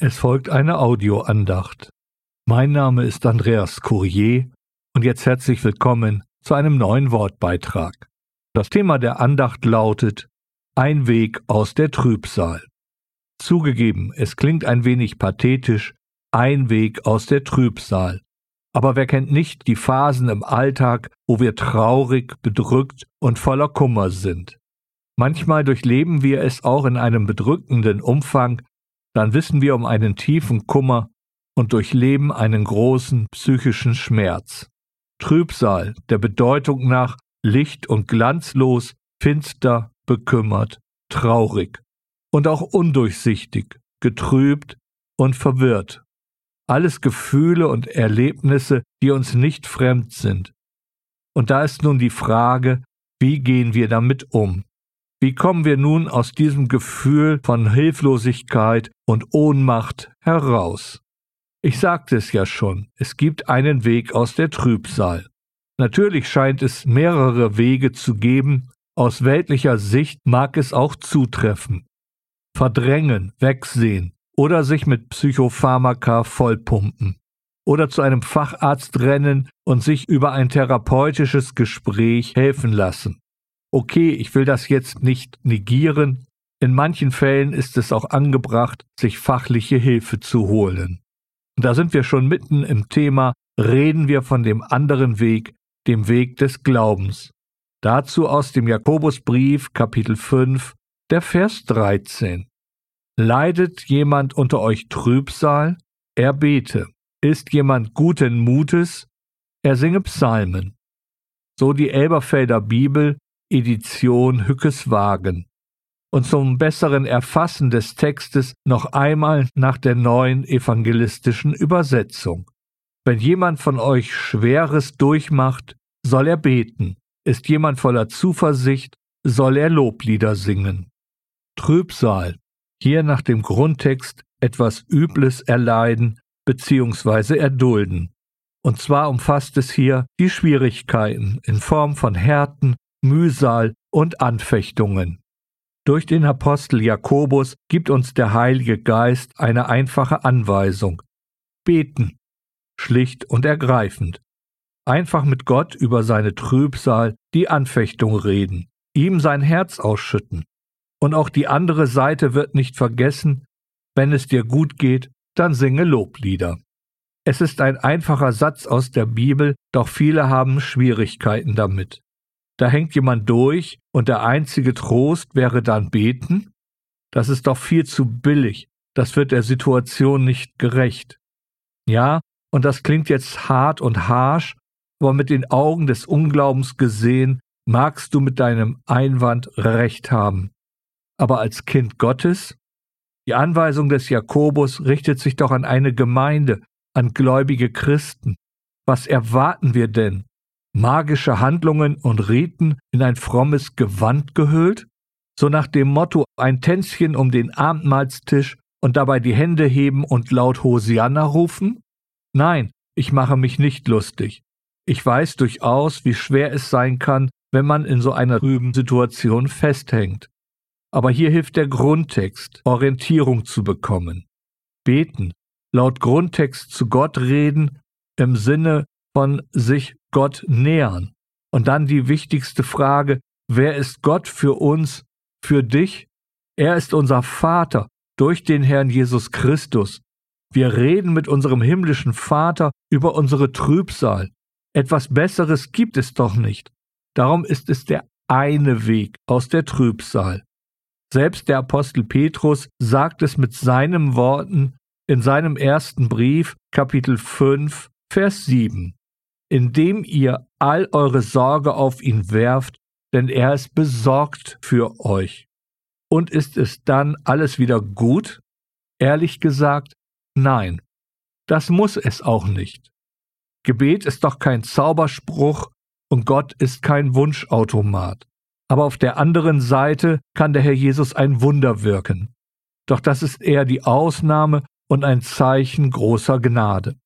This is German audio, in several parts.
Es folgt eine Audioandacht. Mein Name ist Andreas Courier und jetzt herzlich willkommen zu einem neuen Wortbeitrag. Das Thema der Andacht lautet Ein Weg aus der Trübsal. Zugegeben, es klingt ein wenig pathetisch, ein Weg aus der Trübsal. Aber wer kennt nicht die Phasen im Alltag, wo wir traurig, bedrückt und voller Kummer sind? Manchmal durchleben wir es auch in einem bedrückenden Umfang, dann wissen wir um einen tiefen Kummer und durchleben einen großen psychischen Schmerz. Trübsal, der Bedeutung nach licht und glanzlos, finster, bekümmert, traurig und auch undurchsichtig, getrübt und verwirrt. Alles Gefühle und Erlebnisse, die uns nicht fremd sind. Und da ist nun die Frage, wie gehen wir damit um? Wie kommen wir nun aus diesem Gefühl von Hilflosigkeit und Ohnmacht heraus? Ich sagte es ja schon, es gibt einen Weg aus der Trübsal. Natürlich scheint es mehrere Wege zu geben, aus weltlicher Sicht mag es auch zutreffen. Verdrängen, wegsehen oder sich mit Psychopharmaka vollpumpen oder zu einem Facharzt rennen und sich über ein therapeutisches Gespräch helfen lassen okay, ich will das jetzt nicht negieren, in manchen Fällen ist es auch angebracht, sich fachliche Hilfe zu holen. Und da sind wir schon mitten im Thema, reden wir von dem anderen Weg, dem Weg des Glaubens. Dazu aus dem Jakobusbrief Kapitel 5, der Vers 13. Leidet jemand unter euch Trübsal? Er bete. Ist jemand guten Mutes? Er singe Psalmen. So die Elberfelder Bibel Edition Hückeswagen und zum besseren Erfassen des Textes noch einmal nach der neuen evangelistischen Übersetzung. Wenn jemand von euch Schweres durchmacht, soll er beten. Ist jemand voller Zuversicht, soll er Loblieder singen. Trübsal, hier nach dem Grundtext etwas Übles erleiden bzw. erdulden. Und zwar umfasst es hier die Schwierigkeiten in Form von Härten, Mühsal und Anfechtungen. Durch den Apostel Jakobus gibt uns der Heilige Geist eine einfache Anweisung. Beten, schlicht und ergreifend. Einfach mit Gott über seine Trübsal, die Anfechtung reden, ihm sein Herz ausschütten. Und auch die andere Seite wird nicht vergessen, wenn es dir gut geht, dann singe Loblieder. Es ist ein einfacher Satz aus der Bibel, doch viele haben Schwierigkeiten damit da hängt jemand durch und der einzige Trost wäre dann beten? Das ist doch viel zu billig, das wird der Situation nicht gerecht. Ja, und das klingt jetzt hart und harsch, aber mit den Augen des Unglaubens gesehen, magst du mit deinem Einwand recht haben. Aber als Kind Gottes? Die Anweisung des Jakobus richtet sich doch an eine Gemeinde, an gläubige Christen. Was erwarten wir denn? Magische Handlungen und Riten in ein frommes Gewand gehüllt? So nach dem Motto ein Tänzchen um den Abendmahlstisch und dabei die Hände heben und laut Hosianna rufen? Nein, ich mache mich nicht lustig. Ich weiß durchaus, wie schwer es sein kann, wenn man in so einer trüben Situation festhängt. Aber hier hilft der Grundtext, Orientierung zu bekommen. Beten, laut Grundtext zu Gott reden, im Sinne von sich Gott nähern. Und dann die wichtigste Frage, wer ist Gott für uns, für dich? Er ist unser Vater durch den Herrn Jesus Christus. Wir reden mit unserem himmlischen Vater über unsere Trübsal. Etwas Besseres gibt es doch nicht. Darum ist es der eine Weg aus der Trübsal. Selbst der Apostel Petrus sagt es mit seinen Worten in seinem ersten Brief, Kapitel 5, Vers 7 indem ihr all eure Sorge auf ihn werft, denn er ist besorgt für euch. Und ist es dann alles wieder gut? Ehrlich gesagt, nein. Das muss es auch nicht. Gebet ist doch kein Zauberspruch und Gott ist kein Wunschautomat. Aber auf der anderen Seite kann der Herr Jesus ein Wunder wirken. Doch das ist eher die Ausnahme und ein Zeichen großer Gnade.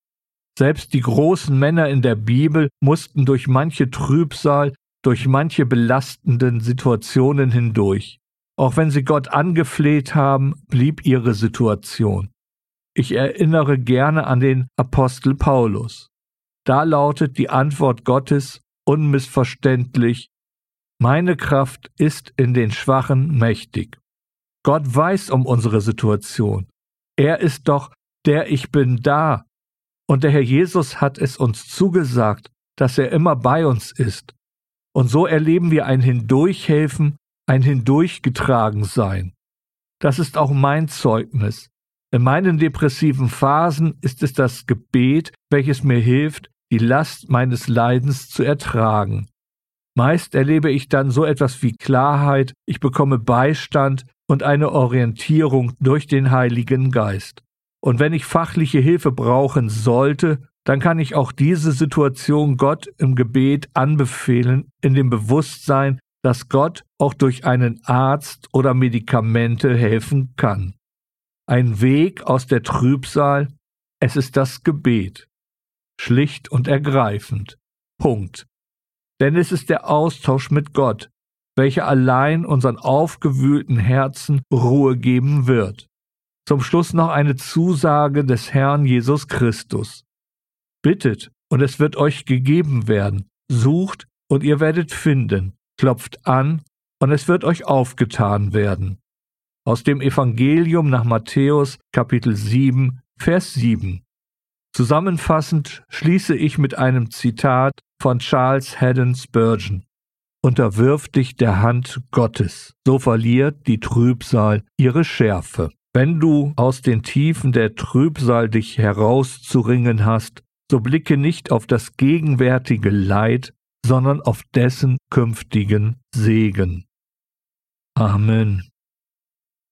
Selbst die großen Männer in der Bibel mussten durch manche Trübsal, durch manche belastenden Situationen hindurch. Auch wenn sie Gott angefleht haben, blieb ihre Situation. Ich erinnere gerne an den Apostel Paulus. Da lautet die Antwort Gottes unmissverständlich, meine Kraft ist in den Schwachen mächtig. Gott weiß um unsere Situation. Er ist doch der Ich bin da. Und der Herr Jesus hat es uns zugesagt, dass er immer bei uns ist. Und so erleben wir ein Hindurchhelfen, ein Hindurchgetragensein. Das ist auch mein Zeugnis. In meinen depressiven Phasen ist es das Gebet, welches mir hilft, die Last meines Leidens zu ertragen. Meist erlebe ich dann so etwas wie Klarheit, ich bekomme Beistand und eine Orientierung durch den Heiligen Geist. Und wenn ich fachliche Hilfe brauchen sollte, dann kann ich auch diese Situation Gott im Gebet anbefehlen, in dem Bewusstsein, dass Gott auch durch einen Arzt oder Medikamente helfen kann. Ein Weg aus der Trübsal, es ist das Gebet. Schlicht und ergreifend. Punkt. Denn es ist der Austausch mit Gott, welcher allein unseren aufgewühlten Herzen Ruhe geben wird. Zum Schluss noch eine Zusage des Herrn Jesus Christus. Bittet, und es wird euch gegeben werden. Sucht, und ihr werdet finden. Klopft an, und es wird euch aufgetan werden. Aus dem Evangelium nach Matthäus Kapitel 7, Vers 7. Zusammenfassend schließe ich mit einem Zitat von Charles Haddon Spurgeon. Unterwirf dich der Hand Gottes, so verliert die Trübsal ihre Schärfe. Wenn du aus den Tiefen der Trübsal dich herauszuringen hast, so blicke nicht auf das gegenwärtige Leid, sondern auf dessen künftigen Segen. Amen.